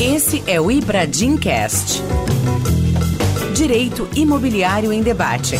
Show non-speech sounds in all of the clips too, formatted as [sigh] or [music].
Esse é o Ibradim Cast. Direito Imobiliário em Debate.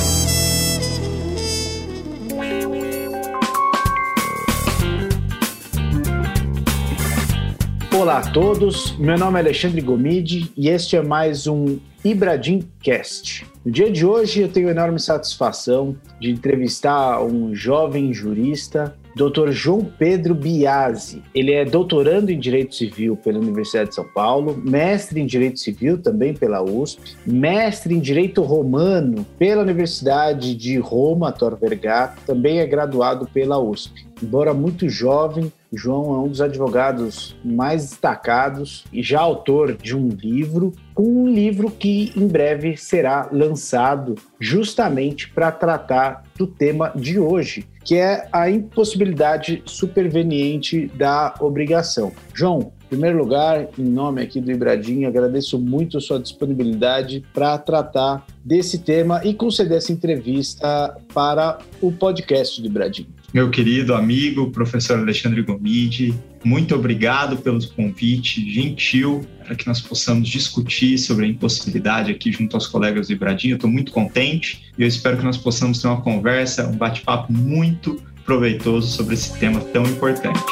Olá a todos, meu nome é Alexandre Gomide e este é mais um Ibradim Cast. No dia de hoje eu tenho enorme satisfação de entrevistar um jovem jurista Dr. João Pedro Biasi. Ele é doutorando em Direito Civil pela Universidade de São Paulo, mestre em Direito Civil também pela USP, mestre em Direito Romano pela Universidade de Roma, Tor Vergata, também é graduado pela USP. Embora muito jovem, João é um dos advogados mais destacados e já autor de um livro, um livro que em breve será lançado justamente para tratar do tema de hoje, que é a impossibilidade superveniente da obrigação. João, primeiro lugar, em nome aqui do Ibradinho, agradeço muito a sua disponibilidade para tratar desse tema e conceder essa entrevista para o podcast do Ibradinho meu querido amigo, professor Alexandre Gomide, muito obrigado pelo convite gentil para que nós possamos discutir sobre a impossibilidade aqui junto aos colegas do Ibradinho. Estou muito contente e eu espero que nós possamos ter uma conversa, um bate-papo muito proveitoso sobre esse tema tão importante.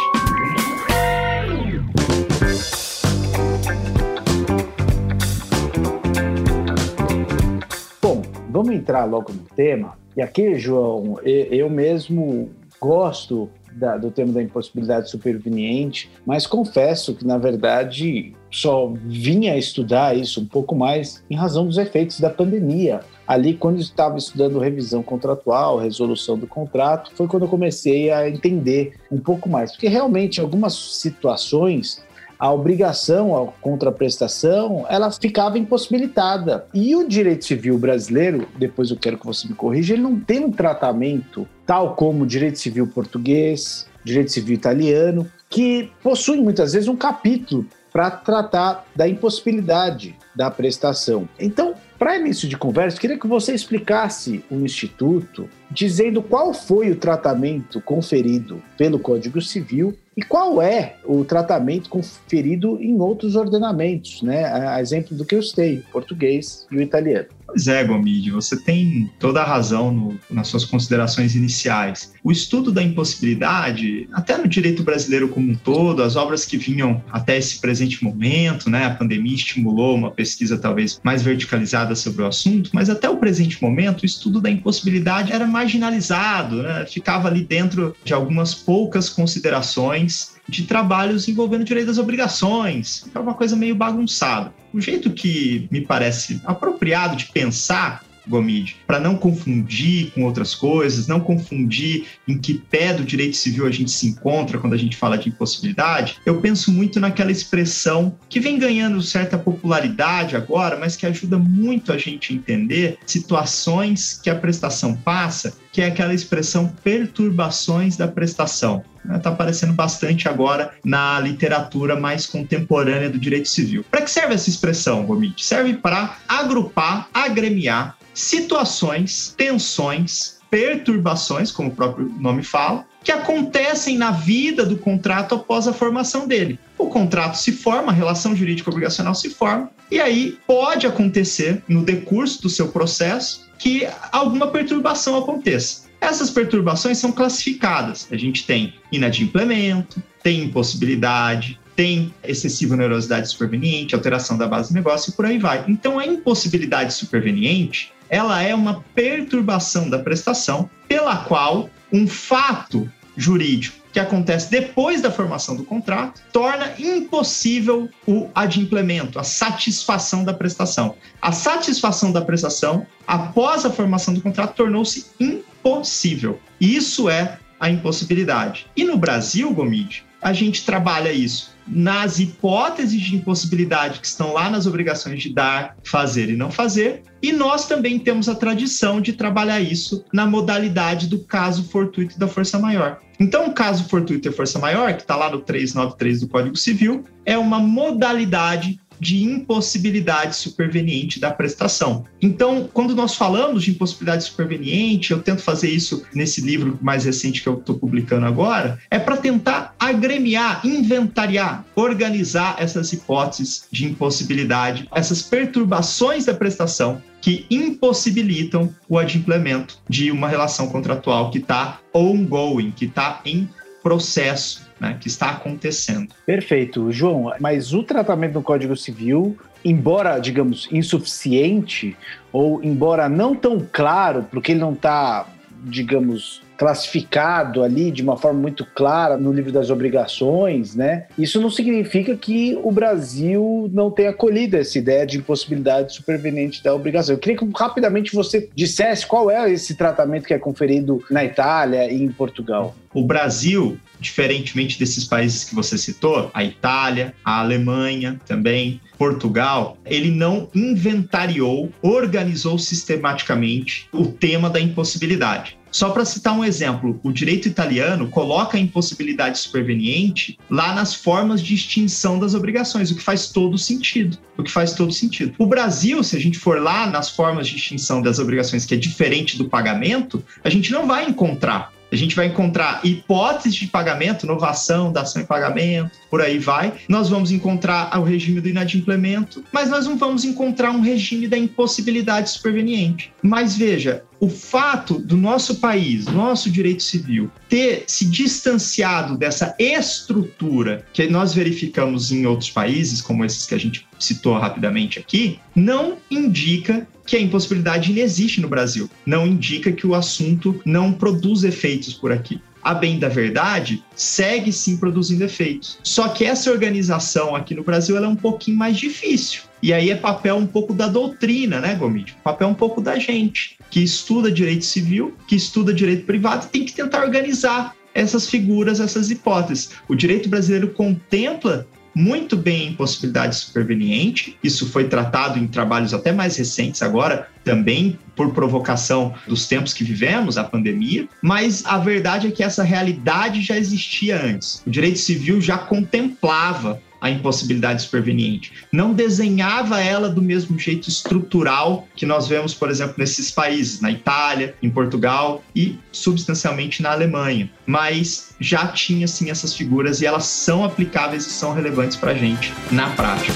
Entrar logo no tema. E aqui, João, eu mesmo gosto da, do tema da impossibilidade superveniente, mas confesso que, na verdade, só vinha estudar isso um pouco mais em razão dos efeitos da pandemia. Ali, quando eu estava estudando revisão contratual, resolução do contrato, foi quando eu comecei a entender um pouco mais. Porque realmente, em algumas situações, a obrigação, a contraprestação, ela ficava impossibilitada. E o direito civil brasileiro, depois eu quero que você me corrija, ele não tem um tratamento tal como o direito civil português, direito civil italiano, que possui muitas vezes um capítulo para tratar da impossibilidade da prestação. Então, para início de conversa, queria que você explicasse o Instituto, dizendo qual foi o tratamento conferido pelo Código Civil e qual é o tratamento conferido em outros ordenamentos, né? A exemplo do que eu o português e o italiano. Pois é, Gomide, você tem toda a razão no, nas suas considerações iniciais. O estudo da impossibilidade, até no direito brasileiro como um todo, as obras que vinham até esse presente momento, né, a pandemia estimulou uma pesquisa talvez mais verticalizada sobre o assunto, mas até o presente momento, o estudo da impossibilidade era marginalizado, né, ficava ali dentro de algumas poucas considerações de trabalhos envolvendo direito das obrigações. É uma coisa meio bagunçada. O jeito que me parece apropriado de pensar Gomide, para não confundir com outras coisas, não confundir em que pé do direito civil a gente se encontra quando a gente fala de impossibilidade, eu penso muito naquela expressão que vem ganhando certa popularidade agora, mas que ajuda muito a gente a entender situações que a prestação passa, que é aquela expressão perturbações da prestação está aparecendo bastante agora na literatura mais contemporânea do direito civil. Para que serve essa expressão, Gomit? Serve para agrupar, agremiar situações, tensões, perturbações, como o próprio nome fala, que acontecem na vida do contrato após a formação dele. O contrato se forma, a relação jurídica obrigacional se forma, e aí pode acontecer, no decurso do seu processo, que alguma perturbação aconteça. Essas perturbações são classificadas. A gente tem inadimplemento, tem impossibilidade, tem excessiva neurosidade superveniente, alteração da base do negócio e por aí vai. Então, a impossibilidade superveniente, ela é uma perturbação da prestação pela qual um fato jurídico que acontece depois da formação do contrato torna impossível o adimplemento, a satisfação da prestação. A satisfação da prestação após a formação do contrato tornou-se impossível. Isso é a impossibilidade. E no Brasil, Gomide, a gente trabalha isso nas hipóteses de impossibilidade que estão lá nas obrigações de dar, fazer e não fazer, e nós também temos a tradição de trabalhar isso na modalidade do caso fortuito da força maior. Então, o caso fortuito e força maior, que está lá no 393 do Código Civil, é uma modalidade de impossibilidade superveniente da prestação. Então, quando nós falamos de impossibilidade superveniente, eu tento fazer isso nesse livro mais recente que eu estou publicando agora, é para tentar agremiar, inventariar, organizar essas hipóteses de impossibilidade, essas perturbações da prestação que impossibilitam o adimplemento de uma relação contratual que está ongoing, que está em processo, né, que está acontecendo. Perfeito, João. Mas o tratamento do Código Civil, embora, digamos, insuficiente, ou embora não tão claro, porque ele não está, digamos, classificado ali de uma forma muito clara no livro das obrigações, né? Isso não significa que o Brasil não tenha acolhido essa ideia de impossibilidade superveniente da obrigação. Eu queria que rapidamente você dissesse qual é esse tratamento que é conferido na Itália e em Portugal. O Brasil, diferentemente desses países que você citou, a Itália, a Alemanha também, Portugal, ele não inventariou, organizou sistematicamente o tema da impossibilidade. Só para citar um exemplo, o direito italiano coloca a impossibilidade superveniente lá nas formas de extinção das obrigações, o que faz todo sentido. O que faz todo sentido. O Brasil, se a gente for lá nas formas de extinção das obrigações, que é diferente do pagamento, a gente não vai encontrar a gente vai encontrar hipóteses de pagamento, inovação, dação em pagamento, por aí vai. Nós vamos encontrar o regime do inadimplemento, mas nós não vamos encontrar um regime da impossibilidade superveniente. Mas veja, o fato do nosso país, nosso direito civil, ter se distanciado dessa estrutura que nós verificamos em outros países, como esses que a gente citou rapidamente aqui, não indica que a impossibilidade inexiste no Brasil. Não indica que o assunto não produz efeitos por aqui a bem da verdade, segue sim produzindo efeitos. Só que essa organização aqui no Brasil é um pouquinho mais difícil. E aí é papel um pouco da doutrina, né, Gomide? Papel um pouco da gente, que estuda direito civil, que estuda direito privado, tem que tentar organizar essas figuras, essas hipóteses. O direito brasileiro contempla muito bem em possibilidade superveniente. Isso foi tratado em trabalhos até mais recentes agora, também por provocação dos tempos que vivemos, a pandemia, mas a verdade é que essa realidade já existia antes. O direito civil já contemplava a impossibilidade superveniente. Não desenhava ela do mesmo jeito estrutural que nós vemos, por exemplo, nesses países, na Itália, em Portugal e substancialmente na Alemanha. Mas já tinha sim essas figuras e elas são aplicáveis e são relevantes para a gente na prática.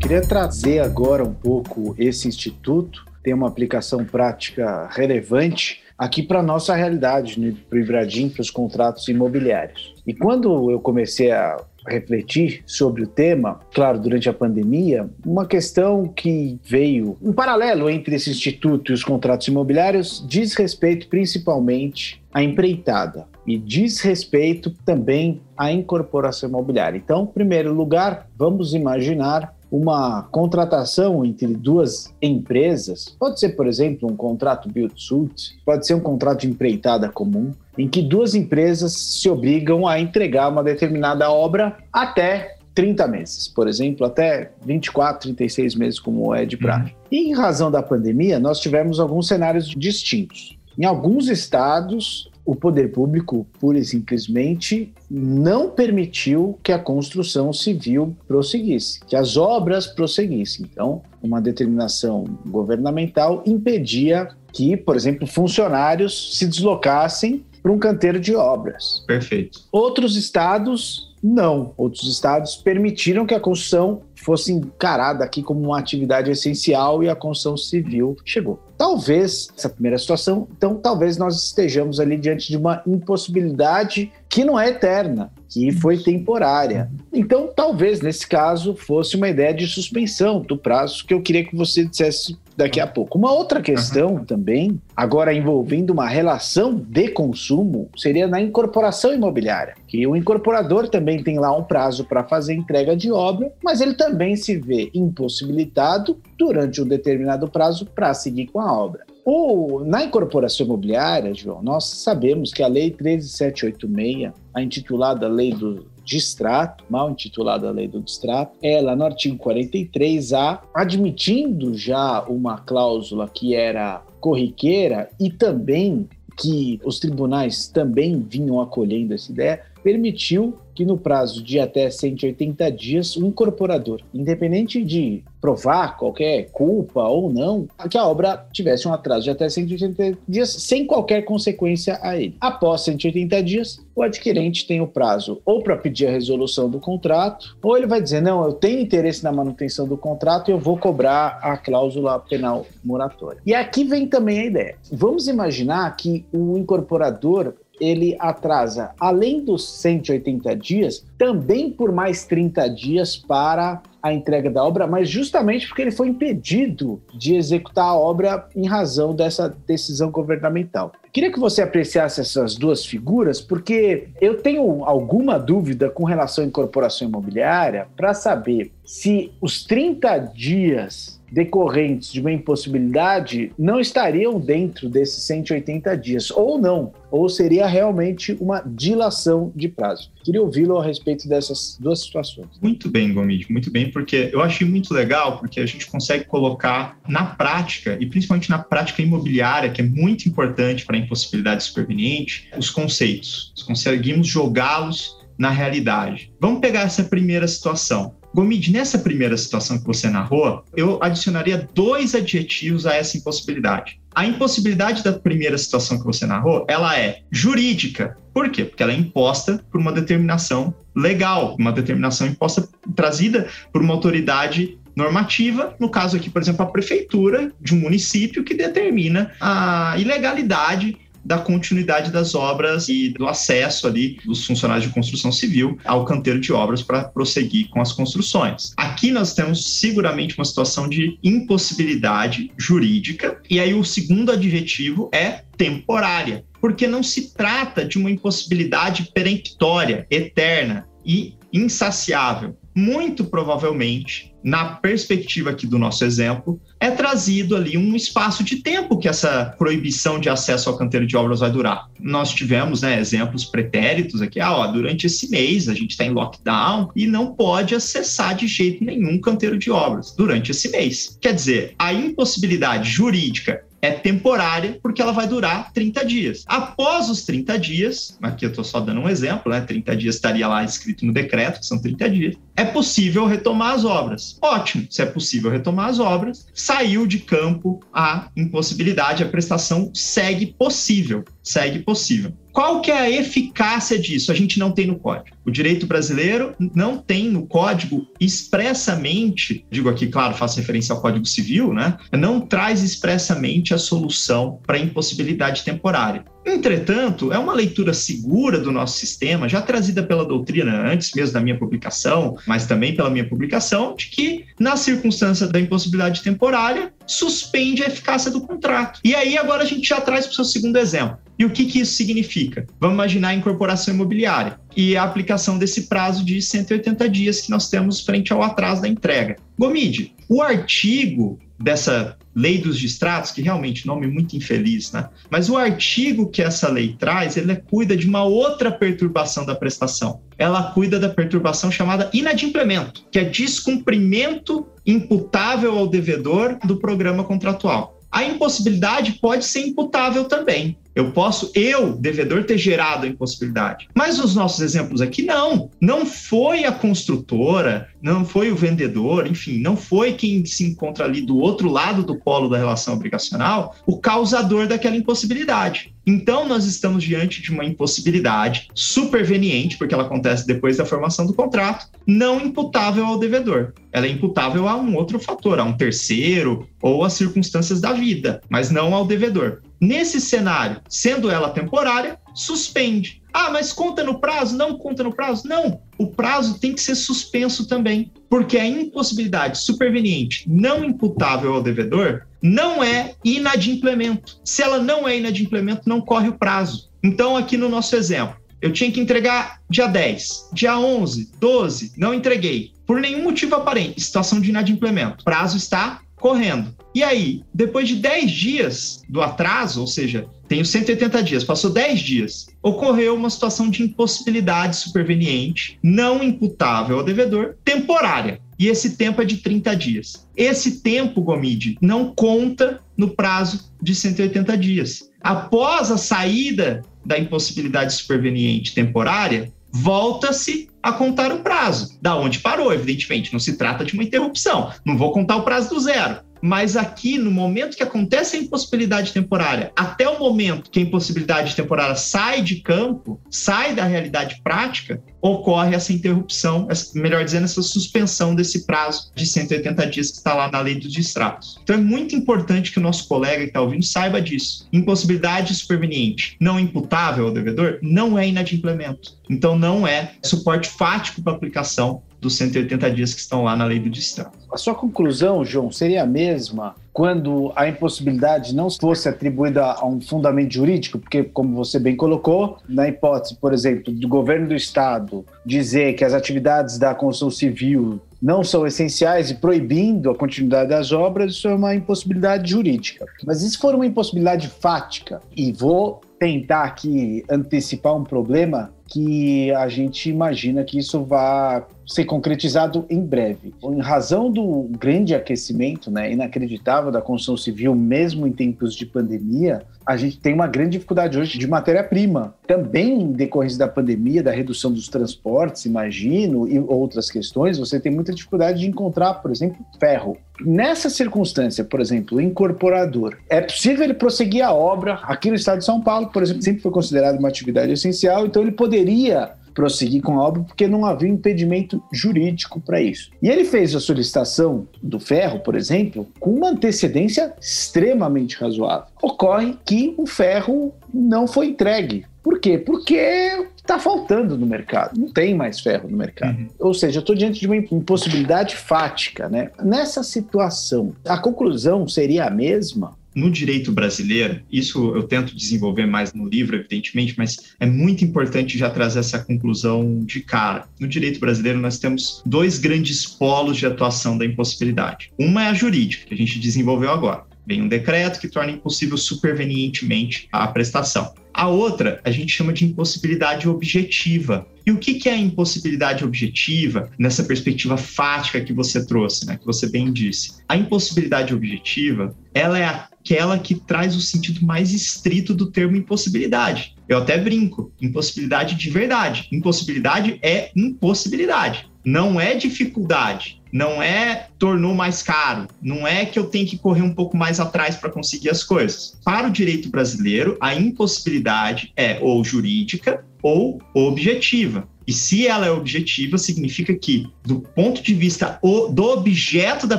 Queria trazer agora um pouco esse instituto tem uma aplicação prática relevante aqui para a nossa realidade, né, para o Ibradim, para os contratos imobiliários. E quando eu comecei a refletir sobre o tema, claro, durante a pandemia, uma questão que veio, um paralelo entre esse instituto e os contratos imobiliários, diz respeito principalmente à empreitada e diz respeito também à incorporação imobiliária. Então, em primeiro lugar, vamos imaginar uma contratação entre duas empresas, pode ser, por exemplo, um contrato build-suit, pode ser um contrato de empreitada comum, em que duas empresas se obrigam a entregar uma determinada obra até 30 meses, por exemplo, até 24, 36 meses, como é de praxe. Uhum. E em razão da pandemia, nós tivemos alguns cenários distintos. Em alguns estados, o poder público, pura e simplesmente, não permitiu que a construção civil prosseguisse, que as obras prosseguissem. Então, uma determinação governamental impedia que, por exemplo, funcionários se deslocassem para um canteiro de obras. Perfeito. Outros estados não. Outros estados permitiram que a construção fosse encarada aqui como uma atividade essencial e a construção civil chegou. Talvez essa primeira situação, então talvez nós estejamos ali diante de uma impossibilidade que não é eterna, que foi temporária. Então, talvez nesse caso fosse uma ideia de suspensão do prazo que eu queria que você dissesse daqui a pouco. Uma outra questão uhum. também, agora envolvendo uma relação de consumo, seria na incorporação imobiliária, que o incorporador também tem lá um prazo para fazer entrega de obra, mas ele também se vê impossibilitado durante um determinado prazo para seguir com a obra. O, na incorporação imobiliária, João, nós sabemos que a Lei 13786, a intitulada Lei do distrato, mal intitulada Lei do Distrato, ela, no artigo 43A, admitindo já uma cláusula que era corriqueira e também que os tribunais também vinham acolhendo essa ideia, permitiu que no prazo de até 180 dias o incorporador, independente de provar qualquer culpa ou não, que a obra tivesse um atraso de até 180 dias sem qualquer consequência a ele. Após 180 dias, o adquirente tem o prazo ou para pedir a resolução do contrato, ou ele vai dizer: "Não, eu tenho interesse na manutenção do contrato e eu vou cobrar a cláusula penal moratória". E aqui vem também a ideia. Vamos imaginar que o incorporador ele atrasa, além dos 180 dias, também por mais 30 dias para a entrega da obra, mas justamente porque ele foi impedido de executar a obra em razão dessa decisão governamental. Queria que você apreciasse essas duas figuras, porque eu tenho alguma dúvida com relação à incorporação imobiliária para saber se os 30 dias decorrentes de uma impossibilidade não estariam dentro desses 180 dias, ou não, ou seria realmente uma dilação de prazo. Queria ouvi-lo a respeito dessas duas situações. Muito bem, Gomide, muito bem, porque eu achei muito legal, porque a gente consegue colocar na prática, e principalmente na prática imobiliária, que é muito importante para a impossibilidade superveniente, os conceitos. Conseguimos jogá-los na realidade. Vamos pegar essa primeira situação. Gomide, nessa primeira situação que você narrou, eu adicionaria dois adjetivos a essa impossibilidade. A impossibilidade da primeira situação que você narrou, ela é jurídica. Por quê? Porque ela é imposta por uma determinação legal, uma determinação imposta, trazida por uma autoridade normativa, no caso aqui, por exemplo, a prefeitura de um município que determina a ilegalidade da continuidade das obras e do acesso ali dos funcionários de construção civil ao canteiro de obras para prosseguir com as construções. Aqui nós temos seguramente uma situação de impossibilidade jurídica, e aí o segundo adjetivo é temporária, porque não se trata de uma impossibilidade peremptória, eterna e insaciável. Muito provavelmente na perspectiva aqui do nosso exemplo, é trazido ali um espaço de tempo que essa proibição de acesso ao canteiro de obras vai durar. Nós tivemos né, exemplos pretéritos aqui, ah, ó, durante esse mês a gente está em lockdown e não pode acessar de jeito nenhum canteiro de obras durante esse mês. Quer dizer, a impossibilidade jurídica é temporária porque ela vai durar 30 dias. Após os 30 dias, aqui eu estou só dando um exemplo, né? 30 dias estaria lá escrito no decreto, que são 30 dias, é possível retomar as obras. Ótimo, se é possível retomar as obras, saiu de campo a impossibilidade, a prestação segue possível, segue possível. Qual que é a eficácia disso? A gente não tem no código. O direito brasileiro não tem no código expressamente, digo aqui, claro, faço referência ao Código Civil, né? Não traz expressamente a solução para impossibilidade temporária. Entretanto, é uma leitura segura do nosso sistema, já trazida pela doutrina antes mesmo da minha publicação, mas também pela minha publicação, de que, na circunstância da impossibilidade temporária, suspende a eficácia do contrato. E aí, agora a gente já traz para o seu segundo exemplo. E o que, que isso significa? Vamos imaginar a incorporação imobiliária e a aplicação desse prazo de 180 dias que nós temos frente ao atraso da entrega. Gomide, o artigo dessa lei dos distratos, que realmente nome muito infeliz, né? Mas o artigo que essa lei traz, ele cuida de uma outra perturbação da prestação. Ela cuida da perturbação chamada inadimplemento, que é descumprimento imputável ao devedor do programa contratual. A impossibilidade pode ser imputável também. Eu posso, eu, devedor, ter gerado a impossibilidade. Mas os nossos exemplos aqui, não. Não foi a construtora, não foi o vendedor, enfim, não foi quem se encontra ali do outro lado do polo da relação obrigacional o causador daquela impossibilidade. Então, nós estamos diante de uma impossibilidade superveniente, porque ela acontece depois da formação do contrato, não imputável ao devedor. Ela é imputável a um outro fator, a um terceiro ou às circunstâncias da vida, mas não ao devedor. Nesse cenário, sendo ela temporária, suspende. Ah, mas conta no prazo? Não conta no prazo? Não. O prazo tem que ser suspenso também, porque a impossibilidade superveniente não imputável ao devedor não é inadimplemento. Se ela não é inadimplemento, não corre o prazo. Então, aqui no nosso exemplo, eu tinha que entregar dia 10, dia 11, 12, não entreguei. Por nenhum motivo aparente, situação de inadimplemento. Prazo está correndo. E aí, depois de 10 dias do atraso, ou seja, tenho 180 dias, passou 10 dias, ocorreu uma situação de impossibilidade superveniente, não imputável ao devedor, temporária. E esse tempo é de 30 dias. Esse tempo, Gomide, não conta no prazo de 180 dias. Após a saída da impossibilidade superveniente temporária, volta-se a contar o prazo. Da onde parou, evidentemente. Não se trata de uma interrupção. Não vou contar o prazo do zero. Mas aqui, no momento que acontece a impossibilidade temporária, até o momento que a impossibilidade temporária sai de campo, sai da realidade prática, ocorre essa interrupção, melhor dizendo, essa suspensão desse prazo de 180 dias que está lá na lei dos distratos. Então é muito importante que o nosso colega que está ouvindo saiba disso. Impossibilidade superveniente não imputável ao devedor não é inadimplemento. Então não é suporte fático para aplicação dos 180 dias que estão lá na lei do distrato. A sua conclusão, João, seria a mesma quando a impossibilidade não fosse atribuída a um fundamento jurídico, porque, como você bem colocou, na hipótese, por exemplo, do governo do Estado dizer que as atividades da construção civil não são essenciais e proibindo a continuidade das obras, isso é uma impossibilidade jurídica. Mas se for uma impossibilidade fática? E vou tentar aqui antecipar um problema que a gente imagina que isso vá ser concretizado em breve. Em razão do grande aquecimento, né, inacreditável da construção civil, mesmo em tempos de pandemia, a gente tem uma grande dificuldade hoje de matéria-prima. Também em decorrência da pandemia, da redução dos transportes, imagino, e outras questões, você tem muita dificuldade de encontrar, por exemplo, ferro. Nessa circunstância, por exemplo, o incorporador, é possível ele prosseguir a obra aqui no estado de São Paulo, por exemplo, sempre foi considerado uma atividade essencial, então ele poderia prosseguir com a obra porque não havia impedimento jurídico para isso. E ele fez a solicitação do ferro, por exemplo, com uma antecedência extremamente razoável. Ocorre que o ferro não foi entregue. Por quê? Porque está faltando no mercado, não tem mais ferro no mercado. Uhum. Ou seja, eu estou diante de uma impossibilidade fática. Né? Nessa situação, a conclusão seria a mesma no direito brasileiro, isso eu tento desenvolver mais no livro, evidentemente, mas é muito importante já trazer essa conclusão de cara. No direito brasileiro, nós temos dois grandes polos de atuação da impossibilidade. Uma é a jurídica, que a gente desenvolveu agora. Vem um decreto que torna impossível supervenientemente a prestação. A outra a gente chama de impossibilidade objetiva. E o que, é a impossibilidade objetiva nessa perspectiva fática que você trouxe, né, que você bem disse? A impossibilidade objetiva, ela é aquela que traz o sentido mais estrito do termo impossibilidade. Eu até brinco, impossibilidade de verdade. Impossibilidade é impossibilidade, não é dificuldade não é tornou mais caro, não é que eu tenho que correr um pouco mais atrás para conseguir as coisas. Para o direito brasileiro, a impossibilidade é ou jurídica ou objetiva. E se ela é objetiva, significa que, do ponto de vista do objeto da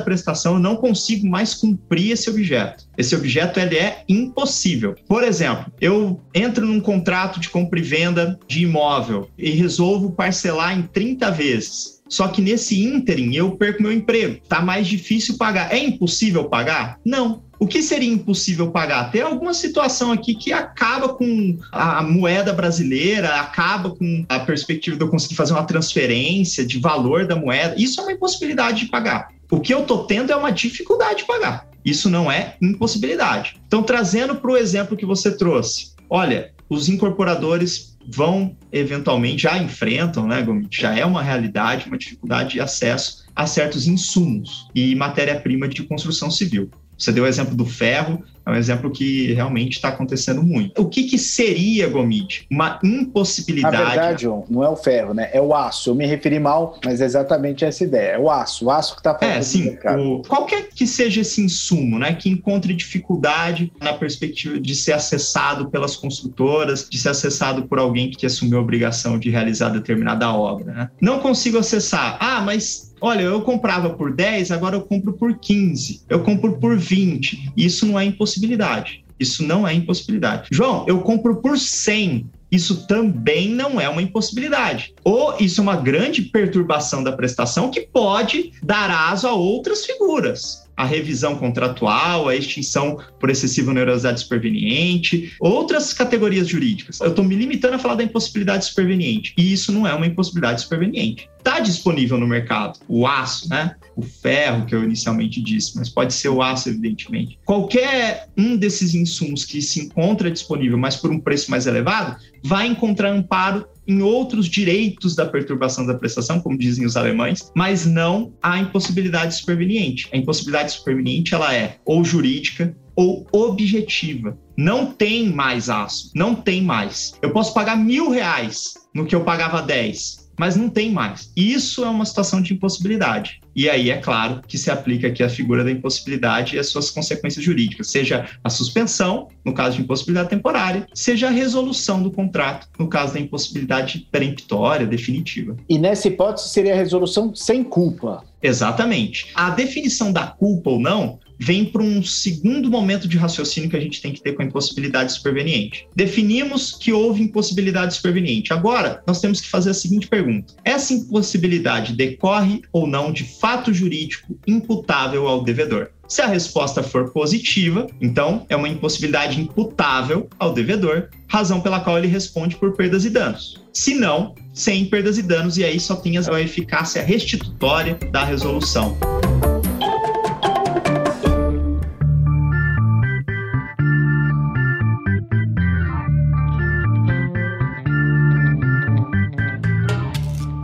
prestação, eu não consigo mais cumprir esse objeto. Esse objeto ele é impossível. Por exemplo, eu entro num contrato de compra e venda de imóvel e resolvo parcelar em 30 vezes. Só que nesse ínterim eu perco meu emprego. Tá mais difícil pagar. É impossível pagar? Não. O que seria impossível pagar? Tem alguma situação aqui que acaba com a moeda brasileira, acaba com a perspectiva de eu conseguir fazer uma transferência de valor da moeda. Isso é uma impossibilidade de pagar. O que eu estou tendo é uma dificuldade de pagar. Isso não é impossibilidade. Então, trazendo para o exemplo que você trouxe, olha, os incorporadores vão eventualmente já enfrentam, né, já é uma realidade, uma dificuldade de acesso a certos insumos e matéria-prima de construção civil. Você deu o exemplo do ferro, é um exemplo que realmente está acontecendo muito. O que, que seria, Gomit? Uma impossibilidade. Na verdade, João, não é o ferro, né? É o aço. Eu me referi mal, mas é exatamente essa ideia. É o aço. O aço que está falando. É, sim. O, qualquer que seja esse insumo, né? Que encontre dificuldade na perspectiva de ser acessado pelas construtoras, de ser acessado por alguém que assumiu a obrigação de realizar determinada obra, né? Não consigo acessar. Ah, mas Olha, eu comprava por 10, agora eu compro por 15, eu compro por 20. Isso não é impossibilidade. Isso não é impossibilidade. João, eu compro por 100. Isso também não é uma impossibilidade. Ou isso é uma grande perturbação da prestação que pode dar aso a outras figuras. A revisão contratual, a extinção por excessiva onerosidade superveniente, outras categorias jurídicas. Eu estou me limitando a falar da impossibilidade superveniente, e isso não é uma impossibilidade superveniente. Está disponível no mercado o aço, né? O ferro, que eu inicialmente disse, mas pode ser o aço, evidentemente. Qualquer um desses insumos que se encontra disponível, mas por um preço mais elevado, vai encontrar amparo em outros direitos da perturbação da prestação, como dizem os alemães, mas não a impossibilidade superveniente. A impossibilidade superveniente ela é ou jurídica ou objetiva. Não tem mais aço, não tem mais. Eu posso pagar mil reais no que eu pagava 10 mas não tem mais. Isso é uma situação de impossibilidade. E aí, é claro, que se aplica aqui a figura da impossibilidade e as suas consequências jurídicas, seja a suspensão, no caso de impossibilidade temporária, seja a resolução do contrato, no caso da impossibilidade peremptória, definitiva. E nessa hipótese seria a resolução sem culpa. Exatamente. A definição da culpa ou não vem para um segundo momento de raciocínio que a gente tem que ter com a impossibilidade superveniente. Definimos que houve impossibilidade superveniente. Agora, nós temos que fazer a seguinte pergunta: essa impossibilidade decorre ou não de fato jurídico imputável ao devedor? Se a resposta for positiva, então é uma impossibilidade imputável ao devedor, razão pela qual ele responde por perdas e danos. Se não, sem perdas e danos, e aí só tem a eficácia restitutória da resolução.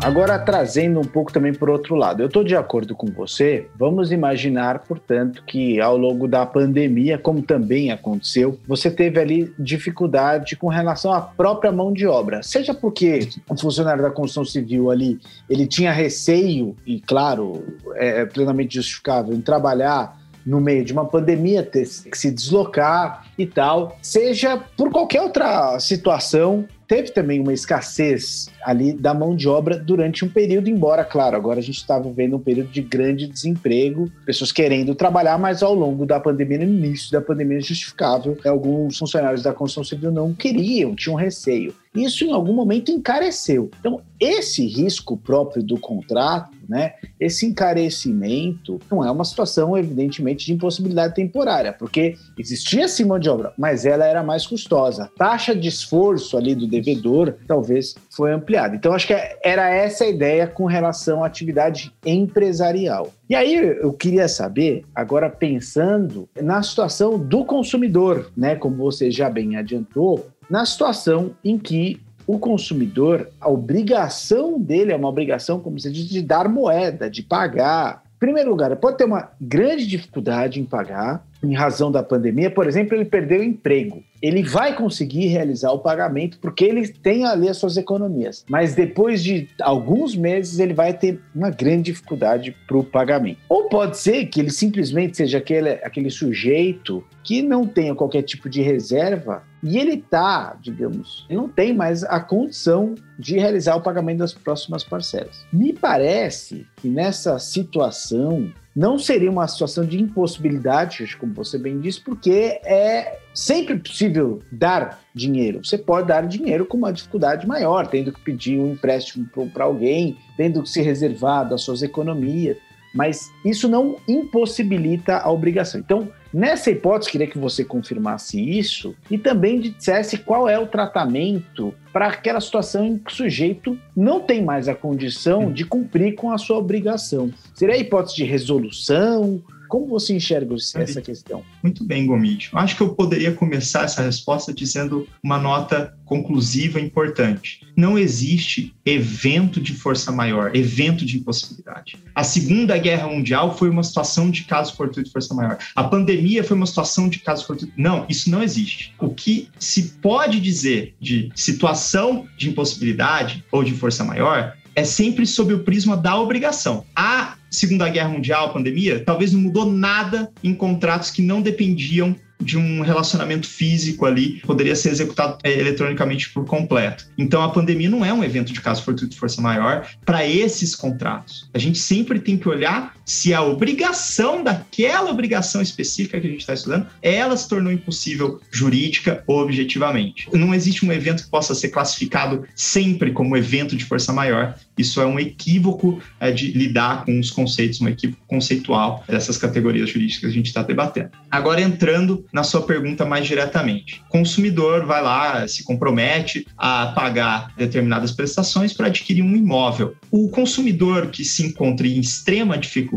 Agora, trazendo um pouco também por outro lado, eu estou de acordo com você. Vamos imaginar, portanto, que ao longo da pandemia, como também aconteceu, você teve ali dificuldade com relação à própria mão de obra. Seja porque o funcionário da construção civil ali ele tinha receio, e claro, é plenamente justificável, em trabalhar no meio de uma pandemia, ter que se deslocar e tal, seja por qualquer outra situação teve também uma escassez ali da mão de obra durante um período, embora, claro, agora a gente está vivendo um período de grande desemprego, pessoas querendo trabalhar, mas ao longo da pandemia, no início da pandemia, é justificável. Alguns funcionários da construção civil não queriam, tinham receio. Isso em algum momento encareceu. Então, esse risco próprio do contrato, né, esse encarecimento, não é uma situação, evidentemente, de impossibilidade temporária, porque existia sim mão de obra, mas ela era mais custosa. A taxa de esforço ali do devedor talvez foi ampliada. Então, acho que era essa a ideia com relação à atividade empresarial. E aí eu queria saber, agora pensando na situação do consumidor, né, como você já bem adiantou, na situação em que o consumidor, a obrigação dele é uma obrigação, como você diz, de dar moeda, de pagar. Em primeiro lugar, pode ter uma grande dificuldade em pagar, em razão da pandemia, por exemplo, ele perdeu o emprego. Ele vai conseguir realizar o pagamento porque ele tem ali as suas economias. Mas depois de alguns meses, ele vai ter uma grande dificuldade para o pagamento. Ou pode ser que ele simplesmente seja aquele, aquele sujeito que não tenha qualquer tipo de reserva e ele está, digamos, não tem mais a condição de realizar o pagamento das próximas parcelas. Me parece que nessa situação não seria uma situação de impossibilidade, como você bem disse, porque é sempre possível dar dinheiro. Você pode dar dinheiro com uma dificuldade maior, tendo que pedir um empréstimo para alguém, tendo que se reservar das suas economias, mas isso não impossibilita a obrigação. Então, Nessa hipótese, queria que você confirmasse isso e também dissesse qual é o tratamento para aquela situação em que o sujeito não tem mais a condição de cumprir com a sua obrigação. Seria a hipótese de resolução? Como você enxerga essa questão? Muito bem, Gomide. Acho que eu poderia começar essa resposta dizendo uma nota conclusiva importante. Não existe evento de força maior, evento de impossibilidade. A Segunda Guerra Mundial foi uma situação de caso fortuito de força maior. A pandemia foi uma situação de caso fortuito. Não, isso não existe. O que se pode dizer de situação de impossibilidade ou de força maior é sempre sob o prisma da obrigação. A Segunda Guerra Mundial, a pandemia, talvez não mudou nada em contratos que não dependiam de um relacionamento físico ali, poderia ser executado é, eletronicamente por completo. Então, a pandemia não é um evento de caso fortuito de força maior para esses contratos. A gente sempre tem que olhar se a obrigação daquela obrigação específica que a gente está estudando, ela se tornou impossível jurídica ou objetivamente. Não existe um evento que possa ser classificado sempre como evento de força maior. Isso é um equívoco é, de lidar com os conceitos, um equívoco conceitual dessas categorias jurídicas que a gente está debatendo. Agora, entrando na sua pergunta mais diretamente. Consumidor vai lá, se compromete a pagar determinadas prestações para adquirir um imóvel. O consumidor que se encontra em extrema dificuldade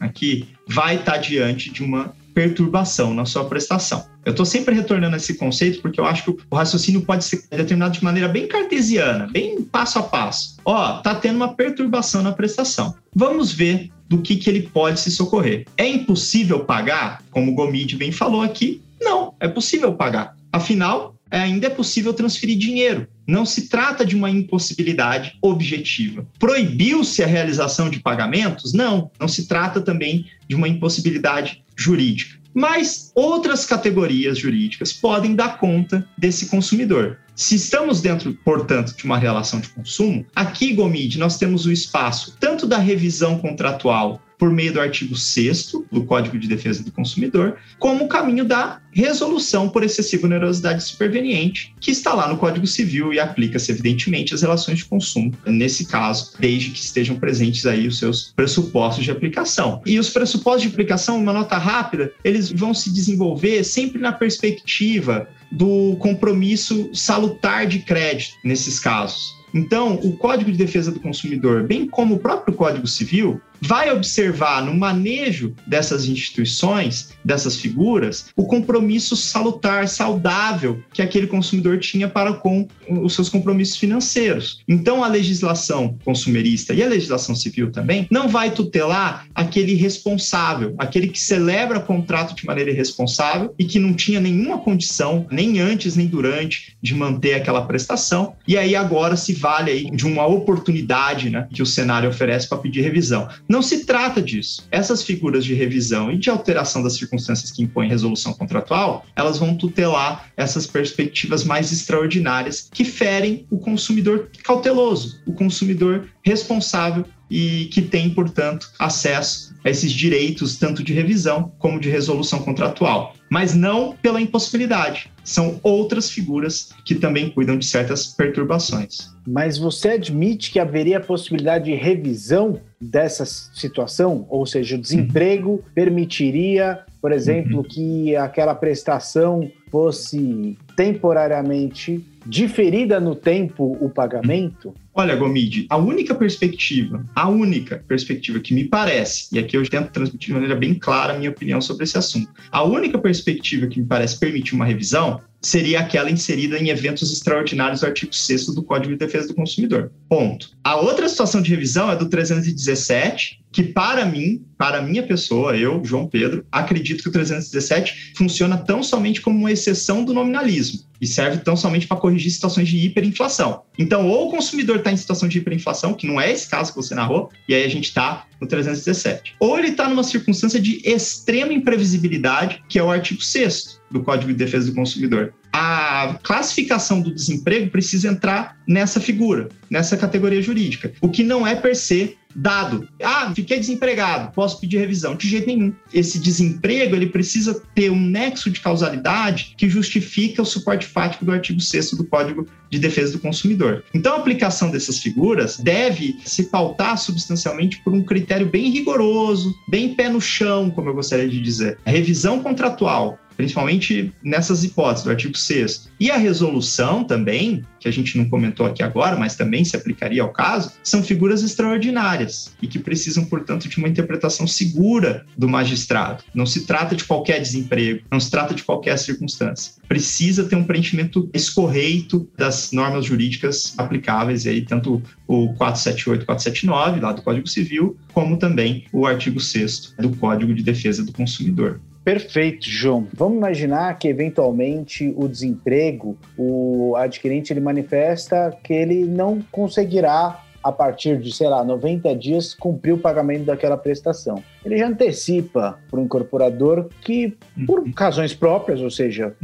aqui vai estar tá diante de uma perturbação na sua prestação. Eu estou sempre retornando a esse conceito porque eu acho que o raciocínio pode ser determinado de maneira bem cartesiana, bem passo a passo. Ó, tá tendo uma perturbação na prestação. Vamos ver do que, que ele pode se socorrer. É impossível pagar, como o Gomide bem falou aqui? Não, é possível pagar. Afinal, ainda é possível transferir dinheiro. Não se trata de uma impossibilidade objetiva. Proibiu-se a realização de pagamentos? Não, não se trata também de uma impossibilidade jurídica. Mas outras categorias jurídicas podem dar conta desse consumidor. Se estamos dentro, portanto, de uma relação de consumo, aqui, Gomide, nós temos o espaço tanto da revisão contratual por meio do artigo 6 do Código de Defesa do Consumidor, como o caminho da resolução por excessiva onerosidade superveniente, que está lá no Código Civil e aplica-se, evidentemente, às relações de consumo, nesse caso, desde que estejam presentes aí os seus pressupostos de aplicação. E os pressupostos de aplicação, uma nota rápida, eles vão se desenvolver sempre na perspectiva do compromisso salutar de crédito nesses casos. Então, o Código de Defesa do Consumidor, bem como o próprio Código Civil, vai observar no manejo dessas instituições, dessas figuras, o compromisso salutar, saudável que aquele consumidor tinha para com os seus compromissos financeiros. Então, a legislação consumerista e a legislação civil também não vai tutelar aquele responsável, aquele que celebra contrato de maneira irresponsável e que não tinha nenhuma condição, nem antes nem durante, de manter aquela prestação. E aí agora se vale aí de uma oportunidade né, que o cenário oferece para pedir revisão. Não se trata disso. Essas figuras de revisão e de alteração das circunstâncias que impõem resolução contratual, elas vão tutelar essas perspectivas mais extraordinárias que ferem o consumidor cauteloso, o consumidor responsável e que tem, portanto, acesso a esses direitos tanto de revisão como de resolução contratual, mas não pela impossibilidade. São outras figuras que também cuidam de certas perturbações. Mas você admite que haveria possibilidade de revisão dessa situação? Ou seja, o desemprego uhum. permitiria, por exemplo, uhum. que aquela prestação fosse temporariamente diferida no tempo o pagamento? Olha, Gomide, a única perspectiva, a única perspectiva que me parece, e aqui eu tento transmitir de maneira bem clara a minha opinião sobre esse assunto, a única perspectiva que me parece permitir uma revisão seria aquela inserida em eventos extraordinários do artigo 6 do Código de Defesa do Consumidor. Ponto. A outra situação de revisão é do 317, que para mim, para minha pessoa, eu, João Pedro, acredito que o 317 funciona tão somente como uma exceção do nominalismo e serve tão somente para corrigir situações de hiperinflação. Então, ou o consumidor está em situação de hiperinflação, que não é esse caso que você narrou, e aí a gente está no 317. Ou ele está numa circunstância de extrema imprevisibilidade, que é o artigo 6 do Código de Defesa do Consumidor. A classificação do desemprego precisa entrar nessa figura, nessa categoria jurídica, o que não é per se dado. Ah, fiquei desempregado, posso pedir revisão. De jeito nenhum. Esse desemprego ele precisa ter um nexo de causalidade que justifica o suporte fático do artigo 6 do Código de Defesa do Consumidor. Então, a aplicação dessas figuras deve se pautar substancialmente por um critério bem rigoroso, bem pé no chão, como eu gostaria de dizer. A revisão contratual principalmente nessas hipóteses do artigo 6 E a resolução também, que a gente não comentou aqui agora, mas também se aplicaria ao caso, são figuras extraordinárias e que precisam, portanto, de uma interpretação segura do magistrado. Não se trata de qualquer desemprego, não se trata de qualquer circunstância. Precisa ter um preenchimento escorreito das normas jurídicas aplicáveis, aí, tanto o 478 e 479, lá do Código Civil, como também o artigo 6 do Código de Defesa do Consumidor. Perfeito, João. Vamos imaginar que eventualmente o desemprego, o adquirente ele manifesta que ele não conseguirá a partir de, sei lá, 90 dias cumprir o pagamento daquela prestação. Ele já antecipa para o incorporador que, por razões próprias, ou seja,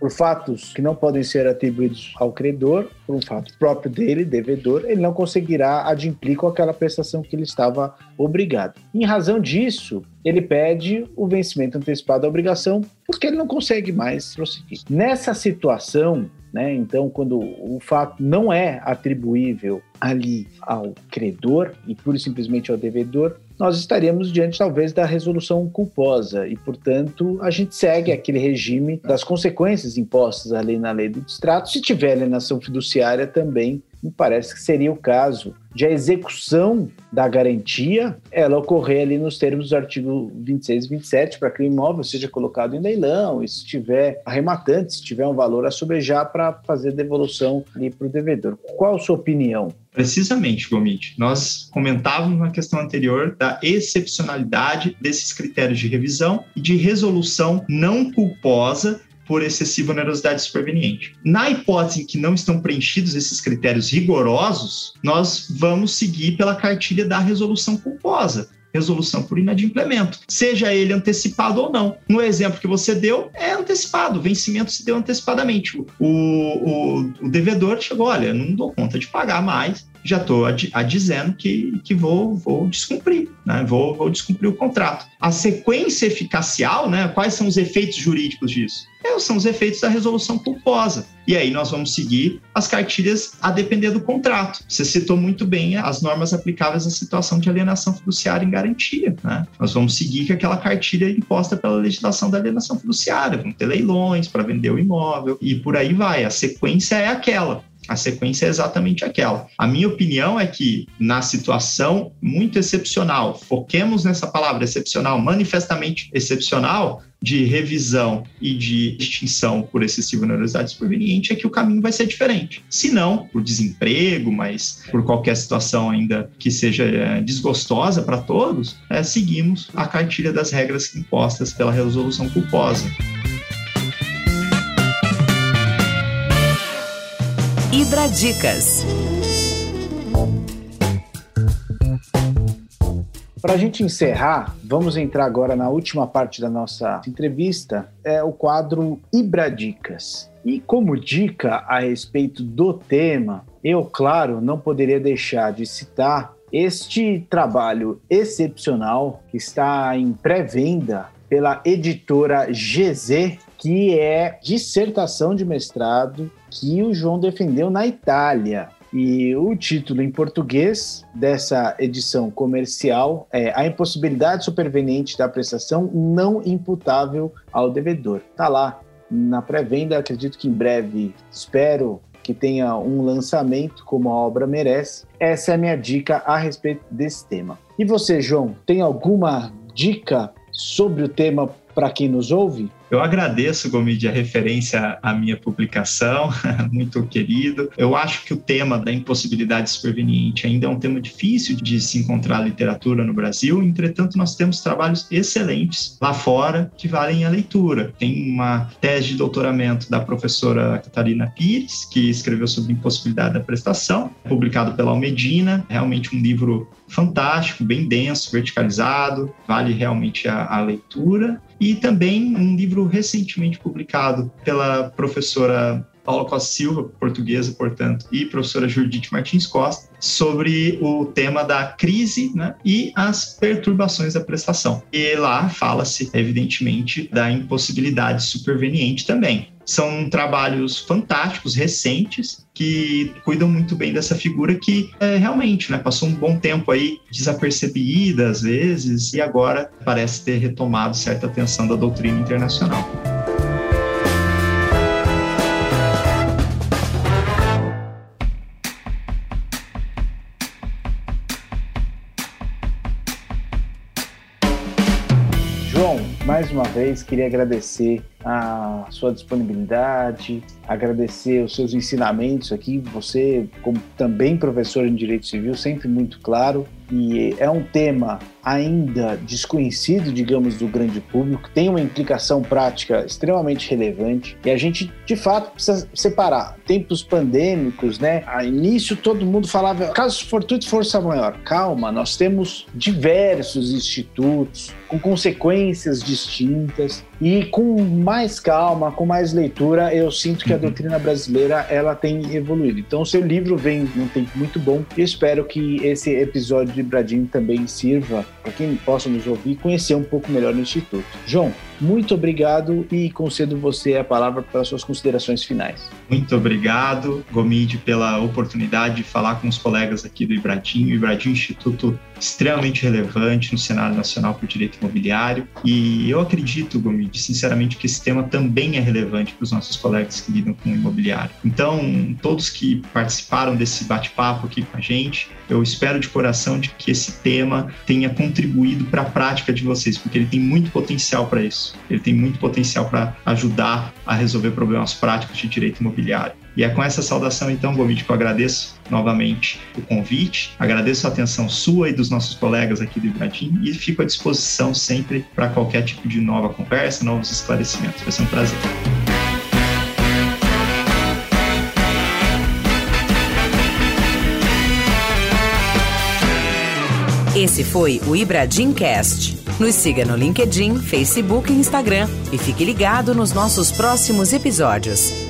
por fatos que não podem ser atribuídos ao credor, por um fato próprio dele, devedor, ele não conseguirá adimplir com aquela prestação que ele estava obrigado. Em razão disso, ele pede o vencimento antecipado da obrigação porque ele não consegue mais prosseguir. Nessa situação, né, então, quando o fato não é atribuível ali ao credor e pura e simplesmente ao devedor, nós estaríamos diante talvez da resolução culposa. E, portanto, a gente segue aquele regime das consequências impostas ali na lei do distrato. Se tiver alienação fiduciária também, me parece que seria o caso de a execução da garantia ela ocorrer ali nos termos do artigo 26 e 27 para que o imóvel seja colocado em leilão e se tiver arrematante, se tiver um valor a sobejar para fazer devolução ali para o devedor. Qual a sua opinião? Precisamente, Gomit. Nós comentávamos na questão anterior da excepcionalidade desses critérios de revisão e de resolução não culposa por excessiva onerosidade superveniente. Na hipótese em que não estão preenchidos esses critérios rigorosos, nós vamos seguir pela cartilha da resolução culposa resolução por inadimplemento, seja ele antecipado ou não. No exemplo que você deu, é antecipado, o vencimento se deu antecipadamente. O, o, o devedor chegou, olha, não dou conta de pagar mais, já estou dizendo que, que vou, vou descumprir, né? vou, vou descumprir o contrato. A sequência eficacial, né? quais são os efeitos jurídicos disso? É, são os efeitos da resolução culposa. E aí nós vamos seguir as cartilhas a depender do contrato. Você citou muito bem as normas aplicáveis à situação de alienação fiduciária em garantia. Né? Nós vamos seguir aquela cartilha imposta pela legislação da alienação fiduciária. Vamos ter leilões para vender o imóvel e por aí vai. A sequência é aquela. A sequência é exatamente aquela. A minha opinião é que, na situação muito excepcional, foquemos nessa palavra excepcional, manifestamente excepcional, de revisão e de extinção por excessiva onerosidade superveniente, é que o caminho vai ser diferente. Se não, por desemprego, mas por qualquer situação ainda que seja é, desgostosa para todos, é, seguimos a cartilha das regras impostas pela resolução culposa. Ibradicas. Para a gente encerrar, vamos entrar agora na última parte da nossa entrevista, é o quadro Ibradicas. E como dica a respeito do tema, eu, claro, não poderia deixar de citar este trabalho excepcional que está em pré-venda pela editora GZ, que é dissertação de mestrado que o João defendeu na Itália. E o título em português dessa edição comercial é A impossibilidade superveniente da prestação não imputável ao devedor. Tá lá na pré-venda, acredito que em breve, espero que tenha um lançamento como a obra merece. Essa é a minha dica a respeito desse tema. E você, João, tem alguma dica sobre o tema para quem nos ouve? Eu agradeço, Gomide, a referência à minha publicação, [laughs] muito querido. Eu acho que o tema da impossibilidade superveniente ainda é um tema difícil de se encontrar literatura no Brasil, entretanto, nós temos trabalhos excelentes lá fora que valem a leitura. Tem uma tese de doutoramento da professora Catarina Pires, que escreveu sobre impossibilidade da prestação, publicado pela Almedina, realmente um livro fantástico, bem denso, verticalizado, vale realmente a, a leitura. E também um livro recentemente publicado pela professora Paula Costa Silva, portuguesa, portanto, e professora Judite Martins Costa, sobre o tema da crise né, e as perturbações da prestação. E lá fala-se, evidentemente, da impossibilidade superveniente também. São trabalhos fantásticos, recentes, que cuidam muito bem dessa figura que é, realmente né, passou um bom tempo aí desapercebida às vezes e agora parece ter retomado certa atenção da doutrina internacional. Mais queria agradecer a sua disponibilidade, agradecer os seus ensinamentos aqui. Você, como também professor em Direito Civil, sempre muito claro. E é um tema ainda desconhecido, digamos, do grande público, tem uma implicação prática extremamente relevante. E a gente, de fato, precisa separar tempos pandêmicos, né? A início todo mundo falava caso fortuito força maior. Calma, nós temos diversos institutos com consequências distintas preguntas E com mais calma, com mais leitura, eu sinto que a uhum. doutrina brasileira ela tem evoluído. Então, o seu livro vem num tempo muito bom e espero que esse episódio de Bradinho também sirva para quem possa nos ouvir conhecer um pouco melhor o Instituto. João, muito obrigado e concedo você a palavra para suas considerações finais. Muito obrigado, Gomide, pela oportunidade de falar com os colegas aqui do Ibradinho. O Ibradinho é um instituto extremamente relevante no cenário nacional para o direito imobiliário e eu acredito, Gomide, sinceramente, que esse tema também é relevante para os nossos colegas que lidam com o imobiliário. Então, todos que participaram desse bate-papo aqui com a gente, eu espero de coração de que esse tema tenha contribuído para a prática de vocês, porque ele tem muito potencial para isso. Ele tem muito potencial para ajudar a resolver problemas práticos de direito imobiliário. E é com essa saudação, então, Gomit, que eu agradeço novamente o convite, agradeço a atenção sua e dos nossos colegas aqui do Ibradim e fico à disposição sempre para qualquer tipo de nova conversa, novos esclarecimentos. Vai ser um prazer. Esse foi o Ibradim Cast. Nos siga no LinkedIn, Facebook e Instagram e fique ligado nos nossos próximos episódios.